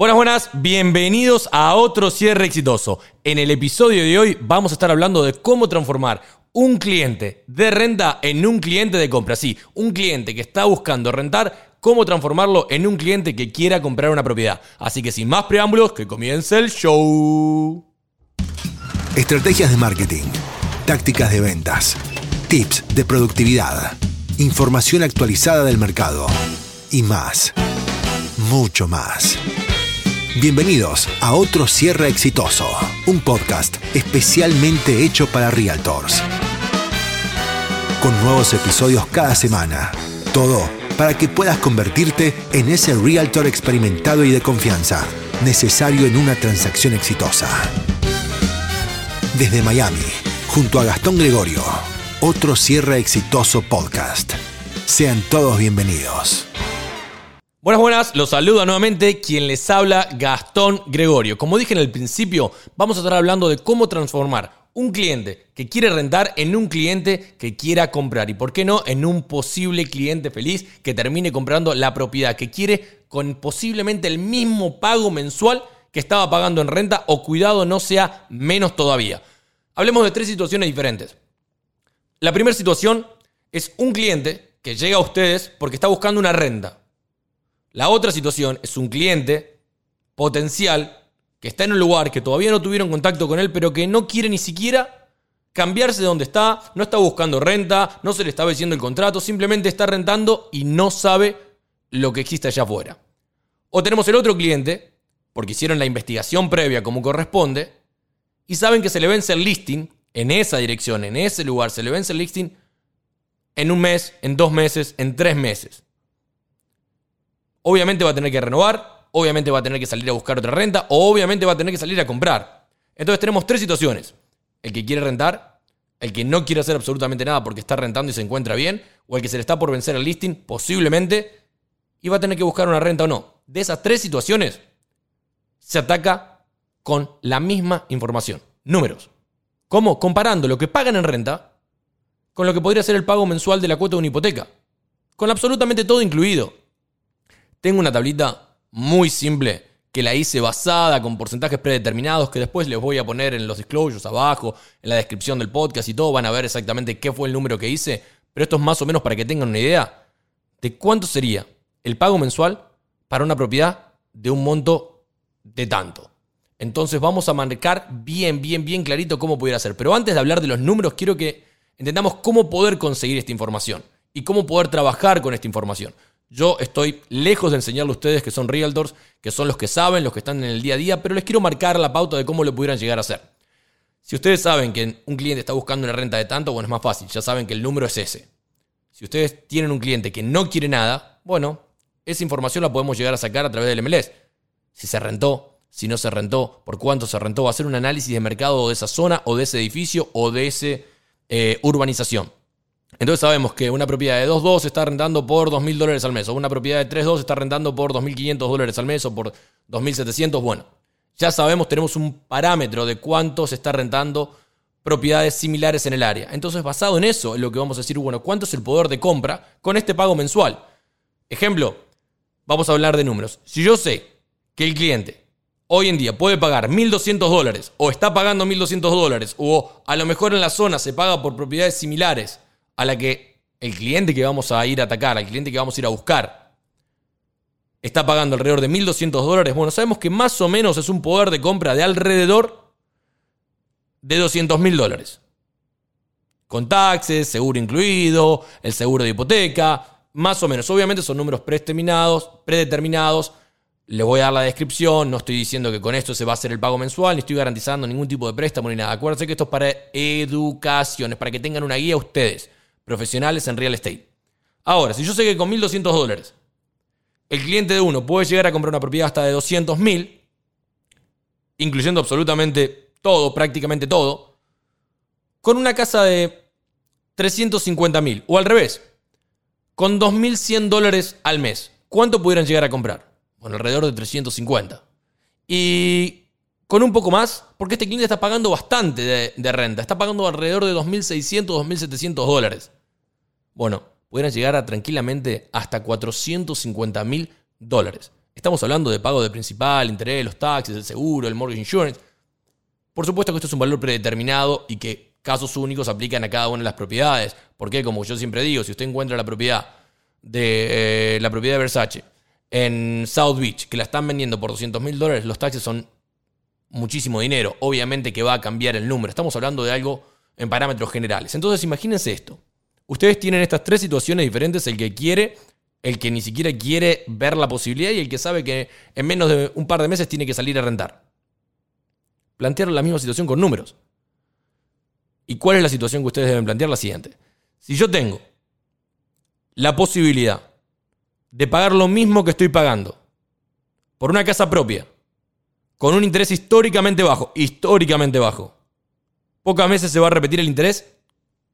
Buenas, buenas, bienvenidos a otro cierre exitoso. En el episodio de hoy vamos a estar hablando de cómo transformar un cliente de renta en un cliente de compra. Sí, un cliente que está buscando rentar, cómo transformarlo en un cliente que quiera comprar una propiedad. Así que sin más preámbulos, que comience el show. Estrategias de marketing, tácticas de ventas, tips de productividad, información actualizada del mercado y más, mucho más. Bienvenidos a otro cierre exitoso, un podcast especialmente hecho para realtors. Con nuevos episodios cada semana. Todo para que puedas convertirte en ese realtor experimentado y de confianza necesario en una transacción exitosa. Desde Miami, junto a Gastón Gregorio, otro cierre exitoso podcast. Sean todos bienvenidos. Buenas, buenas, los saluda nuevamente quien les habla, Gastón Gregorio. Como dije en el principio, vamos a estar hablando de cómo transformar un cliente que quiere rentar en un cliente que quiera comprar y, por qué no, en un posible cliente feliz que termine comprando la propiedad que quiere con posiblemente el mismo pago mensual que estaba pagando en renta o cuidado no sea menos todavía. Hablemos de tres situaciones diferentes. La primera situación es un cliente que llega a ustedes porque está buscando una renta la otra situación es un cliente potencial que está en un lugar que todavía no tuvieron contacto con él, pero que no quiere ni siquiera cambiarse de donde está, no está buscando renta, no se le está venciendo el contrato, simplemente está rentando y no sabe lo que existe allá afuera. O tenemos el otro cliente, porque hicieron la investigación previa como corresponde, y saben que se le vence el listing en esa dirección, en ese lugar, se le vence el listing en un mes, en dos meses, en tres meses. Obviamente va a tener que renovar, obviamente va a tener que salir a buscar otra renta, o obviamente va a tener que salir a comprar. Entonces tenemos tres situaciones. El que quiere rentar, el que no quiere hacer absolutamente nada porque está rentando y se encuentra bien, o el que se le está por vencer el listing, posiblemente, y va a tener que buscar una renta o no. De esas tres situaciones, se ataca con la misma información. Números. ¿Cómo? Comparando lo que pagan en renta con lo que podría ser el pago mensual de la cuota de una hipoteca. Con absolutamente todo incluido. Tengo una tablita muy simple que la hice basada con porcentajes predeterminados que después les voy a poner en los disclosures abajo, en la descripción del podcast y todo. Van a ver exactamente qué fue el número que hice. Pero esto es más o menos para que tengan una idea de cuánto sería el pago mensual para una propiedad de un monto de tanto. Entonces vamos a marcar bien, bien, bien clarito cómo pudiera ser. Pero antes de hablar de los números, quiero que entendamos cómo poder conseguir esta información y cómo poder trabajar con esta información. Yo estoy lejos de enseñarle a ustedes que son realtors, que son los que saben, los que están en el día a día, pero les quiero marcar la pauta de cómo lo pudieran llegar a hacer. Si ustedes saben que un cliente está buscando una renta de tanto, bueno, es más fácil, ya saben que el número es ese. Si ustedes tienen un cliente que no quiere nada, bueno, esa información la podemos llegar a sacar a través del MLS. Si se rentó, si no se rentó, por cuánto se rentó, hacer un análisis de mercado de esa zona o de ese edificio o de esa eh, urbanización. Entonces sabemos que una propiedad de 2.2 está rentando por 2.000 dólares al mes, o una propiedad de 3.2 está rentando por 2.500 dólares al mes o por 2.700. Bueno, ya sabemos, tenemos un parámetro de cuánto se está rentando propiedades similares en el área. Entonces, basado en eso, es lo que vamos a decir, bueno, ¿cuánto es el poder de compra con este pago mensual? Ejemplo, vamos a hablar de números. Si yo sé que el cliente hoy en día puede pagar 1.200 dólares o está pagando 1.200 dólares o a lo mejor en la zona se paga por propiedades similares a la que el cliente que vamos a ir a atacar, al cliente que vamos a ir a buscar, está pagando alrededor de 1.200 dólares, bueno, sabemos que más o menos es un poder de compra de alrededor de 200.000 dólares. Con taxes, seguro incluido, el seguro de hipoteca, más o menos. Obviamente son números predeterminados, predeterminados. Les voy a dar la descripción, no estoy diciendo que con esto se va a hacer el pago mensual, ni estoy garantizando ningún tipo de préstamo ni nada. Acuérdense que esto es para educación, es para que tengan una guía ustedes profesionales en real estate. Ahora, si yo sé que con 1.200 dólares el cliente de uno puede llegar a comprar una propiedad hasta de 200.000, incluyendo absolutamente todo, prácticamente todo, con una casa de 350.000 o al revés, con 2.100 dólares al mes, ¿cuánto pudieran llegar a comprar? Bueno, alrededor de 350. Y con un poco más, porque este cliente está pagando bastante de, de renta, está pagando alrededor de 2.600, 2.700 dólares. Bueno, pudieran llegar a tranquilamente hasta 450 mil dólares. Estamos hablando de pago de principal, interés, los taxes, el seguro, el mortgage insurance. Por supuesto que esto es un valor predeterminado y que casos únicos aplican a cada una de las propiedades. Porque, como yo siempre digo, si usted encuentra la propiedad de eh, la propiedad de Versace en South Beach, que la están vendiendo por 200 mil dólares, los taxes son muchísimo dinero. Obviamente que va a cambiar el número. Estamos hablando de algo en parámetros generales. Entonces, imagínense esto. Ustedes tienen estas tres situaciones diferentes, el que quiere, el que ni siquiera quiere ver la posibilidad y el que sabe que en menos de un par de meses tiene que salir a rentar. Plantear la misma situación con números. ¿Y cuál es la situación que ustedes deben plantear? La siguiente. Si yo tengo la posibilidad de pagar lo mismo que estoy pagando por una casa propia, con un interés históricamente bajo, históricamente bajo, pocas veces se va a repetir el interés,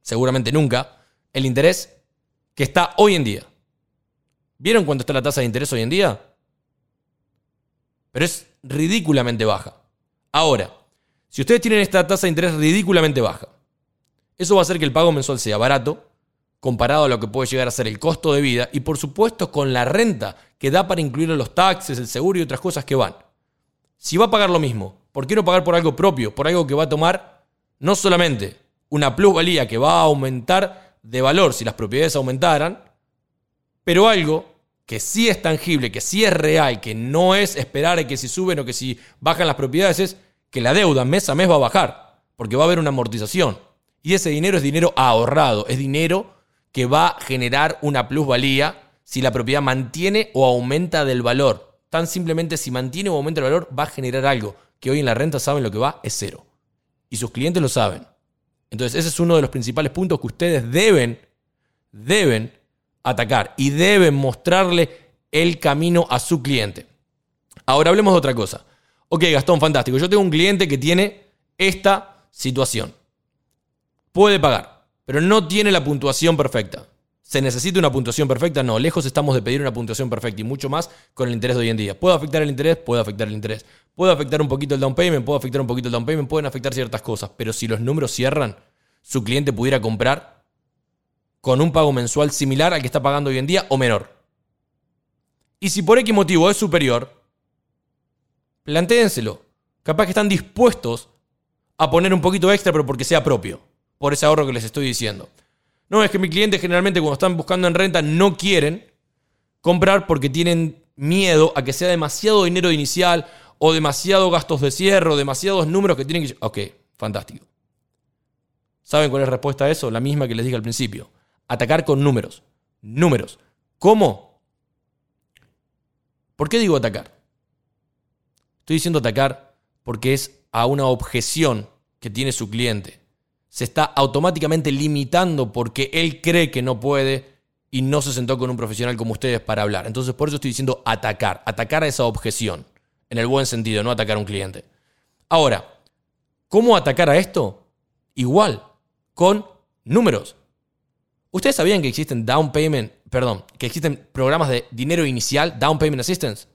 seguramente nunca, el interés que está hoy en día. ¿Vieron cuánto está la tasa de interés hoy en día? Pero es ridículamente baja. Ahora, si ustedes tienen esta tasa de interés ridículamente baja, eso va a hacer que el pago mensual sea barato comparado a lo que puede llegar a ser el costo de vida y por supuesto con la renta que da para incluir los taxes, el seguro y otras cosas que van. Si va a pagar lo mismo, ¿por qué no pagar por algo propio? Por algo que va a tomar no solamente una plusvalía que va a aumentar de valor si las propiedades aumentaran, pero algo que sí es tangible, que sí es real, que no es esperar a que si suben o que si bajan las propiedades, es que la deuda mes a mes va a bajar, porque va a haber una amortización. Y ese dinero es dinero ahorrado, es dinero que va a generar una plusvalía si la propiedad mantiene o aumenta del valor. Tan simplemente si mantiene o aumenta el valor va a generar algo que hoy en la renta saben lo que va es cero. Y sus clientes lo saben. Entonces ese es uno de los principales puntos que ustedes deben, deben atacar y deben mostrarle el camino a su cliente. Ahora hablemos de otra cosa. Ok, Gastón, fantástico. Yo tengo un cliente que tiene esta situación puede pagar, pero no tiene la puntuación perfecta. ¿Se necesita una puntuación perfecta? No, lejos estamos de pedir una puntuación perfecta y mucho más con el interés de hoy en día. ¿Puede afectar el interés? Puede afectar el interés. ¿Puede afectar un poquito el down payment? Puede afectar un poquito el down payment, pueden afectar ciertas cosas, pero si los números cierran, su cliente pudiera comprar con un pago mensual similar al que está pagando hoy en día o menor. Y si por X motivo es superior, plantéenselo. Capaz que están dispuestos a poner un poquito extra, pero porque sea propio por ese ahorro que les estoy diciendo. No, es que mi cliente generalmente cuando están buscando en renta no quieren comprar porque tienen miedo a que sea demasiado dinero inicial o demasiado gastos de cierre o demasiados números que tienen que... Ok, fantástico. ¿Saben cuál es la respuesta a eso? La misma que les dije al principio. Atacar con números. Números. ¿Cómo? ¿Por qué digo atacar? Estoy diciendo atacar porque es a una objeción que tiene su cliente se está automáticamente limitando porque él cree que no puede y no se sentó con un profesional como ustedes para hablar. Entonces, por eso estoy diciendo atacar, atacar a esa objeción, en el buen sentido, no atacar a un cliente. Ahora, ¿cómo atacar a esto? Igual, con números. ¿Ustedes sabían que existen down payment, perdón, que existen programas de dinero inicial, down payment assistance?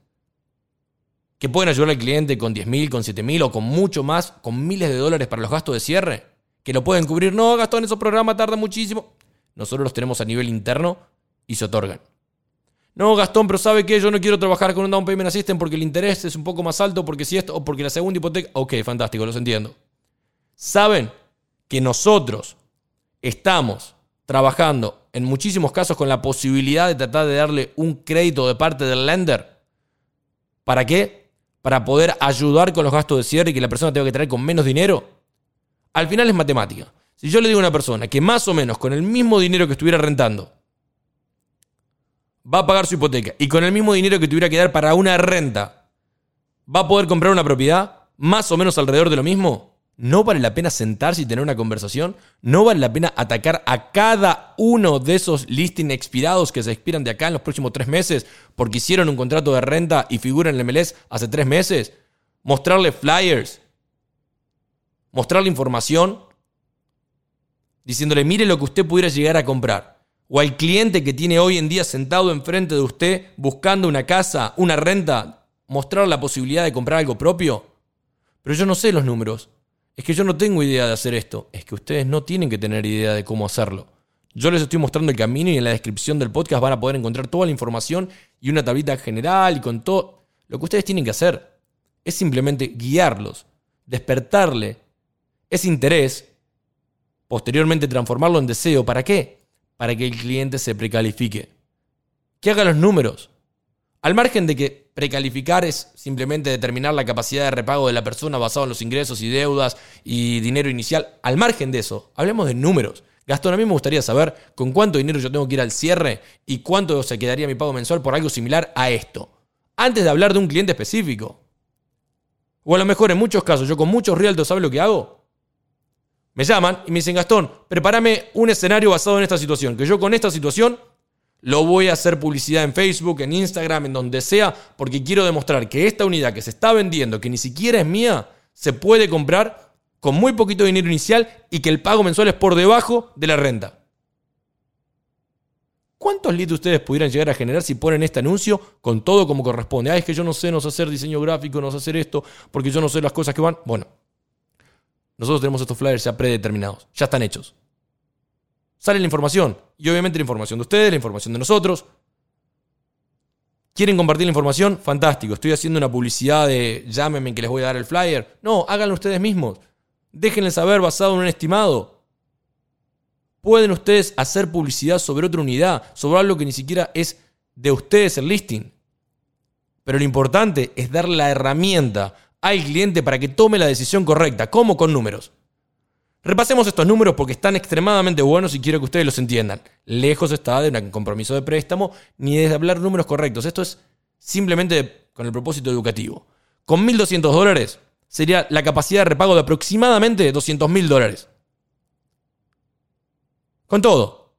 Que pueden ayudar al cliente con 10 mil, con 7 mil o con mucho más, con miles de dólares para los gastos de cierre que lo pueden cubrir. No, Gastón, esos programas tardan muchísimo. Nosotros los tenemos a nivel interno y se otorgan. No, Gastón, pero ¿sabe qué? Yo no quiero trabajar con un down payment assistant porque el interés es un poco más alto, porque si esto, o porque la segunda hipoteca. Ok, fantástico, los entiendo. ¿Saben que nosotros estamos trabajando en muchísimos casos con la posibilidad de tratar de darle un crédito de parte del lender? ¿Para qué? Para poder ayudar con los gastos de cierre y que la persona tenga que traer con menos dinero. Al final es matemática. Si yo le digo a una persona que más o menos con el mismo dinero que estuviera rentando va a pagar su hipoteca y con el mismo dinero que tuviera que dar para una renta va a poder comprar una propiedad más o menos alrededor de lo mismo, ¿no vale la pena sentarse y tener una conversación? ¿No vale la pena atacar a cada uno de esos listings expirados que se expiran de acá en los próximos tres meses porque hicieron un contrato de renta y figuran en el MLS hace tres meses? Mostrarle flyers, mostrarle información diciéndole, mire lo que usted pudiera llegar a comprar. O al cliente que tiene hoy en día sentado enfrente de usted buscando una casa, una renta, mostrar la posibilidad de comprar algo propio. Pero yo no sé los números. Es que yo no tengo idea de hacer esto. Es que ustedes no tienen que tener idea de cómo hacerlo. Yo les estoy mostrando el camino y en la descripción del podcast van a poder encontrar toda la información y una tablita general y con todo. Lo que ustedes tienen que hacer es simplemente guiarlos, despertarle ese interés, posteriormente transformarlo en deseo. ¿Para qué? Para que el cliente se precalifique. Que haga los números. Al margen de que precalificar es simplemente determinar la capacidad de repago de la persona basado en los ingresos y deudas y dinero inicial, al margen de eso, hablemos de números. Gastón, a mí me gustaría saber con cuánto dinero yo tengo que ir al cierre y cuánto se quedaría mi pago mensual por algo similar a esto. Antes de hablar de un cliente específico. O a lo mejor en muchos casos, yo con muchos realtos, ¿sabes lo que hago? Me llaman y me dicen, Gastón, prepárame un escenario basado en esta situación, que yo con esta situación lo voy a hacer publicidad en Facebook, en Instagram, en donde sea, porque quiero demostrar que esta unidad que se está vendiendo, que ni siquiera es mía, se puede comprar con muy poquito dinero inicial y que el pago mensual es por debajo de la renta. ¿Cuántos leads ustedes pudieran llegar a generar si ponen este anuncio con todo como corresponde? Ah, es que yo no sé, no sé hacer diseño gráfico, no sé hacer esto, porque yo no sé las cosas que van. Bueno, nosotros tenemos estos flyers ya predeterminados, ya están hechos. Sale la información, y obviamente la información de ustedes, la información de nosotros. ¿Quieren compartir la información? Fantástico. Estoy haciendo una publicidad de llámenme que les voy a dar el flyer. No, háganlo ustedes mismos. Déjenle saber basado en un estimado. Pueden ustedes hacer publicidad sobre otra unidad, sobre algo que ni siquiera es de ustedes el listing. Pero lo importante es darle la herramienta al cliente para que tome la decisión correcta. ¿Cómo? Con números. Repasemos estos números porque están extremadamente buenos y quiero que ustedes los entiendan. Lejos está de un compromiso de préstamo ni de hablar números correctos. Esto es simplemente con el propósito educativo. Con 1.200 dólares sería la capacidad de repago de aproximadamente 200 mil dólares. Con todo.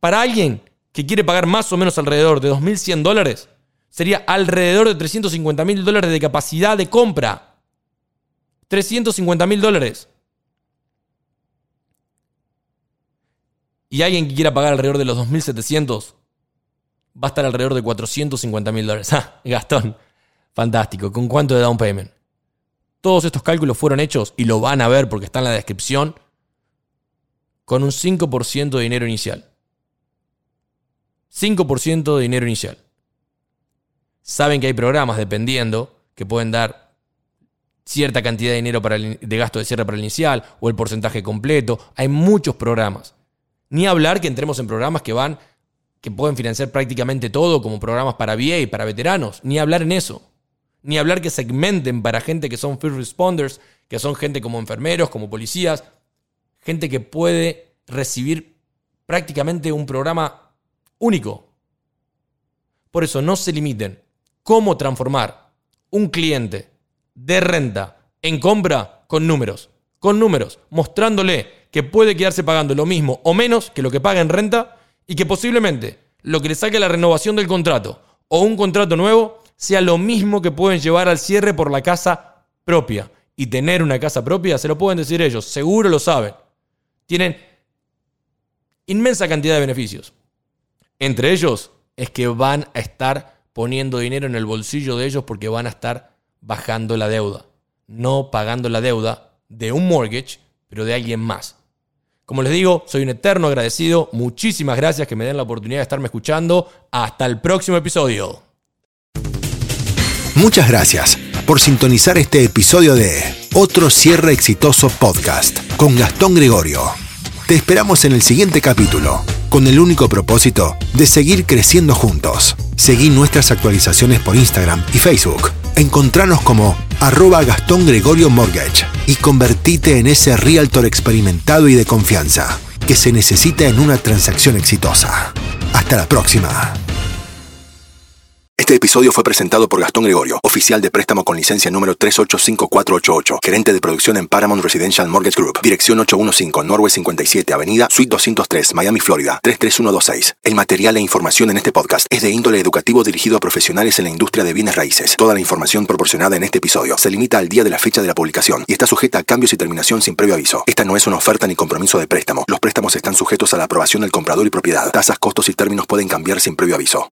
Para alguien que quiere pagar más o menos alrededor de 2.100 dólares, sería alrededor de 350 mil dólares de capacidad de compra. 350 mil dólares. Y alguien que quiera pagar alrededor de los 2.700 va a estar alrededor de 450 mil dólares. Ah, Gastón, Fantástico. ¿Con cuánto de down payment? Todos estos cálculos fueron hechos y lo van a ver porque está en la descripción con un 5% de dinero inicial. 5% de dinero inicial. Saben que hay programas, dependiendo, que pueden dar cierta cantidad de dinero para de gasto de cierre para el inicial o el porcentaje completo. Hay muchos programas. Ni hablar que entremos en programas que van, que pueden financiar prácticamente todo, como programas para VA y para veteranos. Ni hablar en eso. Ni hablar que segmenten para gente que son first responders, que son gente como enfermeros, como policías, gente que puede recibir prácticamente un programa único. Por eso no se limiten. ¿Cómo transformar un cliente de renta en compra con números? Con números, mostrándole que puede quedarse pagando lo mismo o menos que lo que paga en renta y que posiblemente lo que le saque la renovación del contrato o un contrato nuevo sea lo mismo que pueden llevar al cierre por la casa propia. Y tener una casa propia, se lo pueden decir ellos, seguro lo saben. Tienen inmensa cantidad de beneficios. Entre ellos es que van a estar poniendo dinero en el bolsillo de ellos porque van a estar bajando la deuda. No pagando la deuda de un mortgage, pero de alguien más. Como les digo, soy un eterno agradecido. Muchísimas gracias que me den la oportunidad de estarme escuchando. Hasta el próximo episodio. Muchas gracias por sintonizar este episodio de Otro Cierre Exitoso Podcast con Gastón Gregorio. Te esperamos en el siguiente capítulo, con el único propósito de seguir creciendo juntos. Seguí nuestras actualizaciones por Instagram y Facebook. Encontranos como arroba Gastón Gregorio y convertite en ese realtor experimentado y de confianza que se necesita en una transacción exitosa. Hasta la próxima. Este episodio fue presentado por Gastón Gregorio, oficial de préstamo con licencia número 385488, gerente de producción en Paramount Residential Mortgage Group, dirección 815 Norway 57, Avenida Suite 203, Miami, Florida 33126. El material e información en este podcast es de índole educativo dirigido a profesionales en la industria de bienes raíces. Toda la información proporcionada en este episodio se limita al día de la fecha de la publicación y está sujeta a cambios y terminación sin previo aviso. Esta no es una oferta ni compromiso de préstamo. Los préstamos están sujetos a la aprobación del comprador y propiedad. Tasas, costos y términos pueden cambiar sin previo aviso.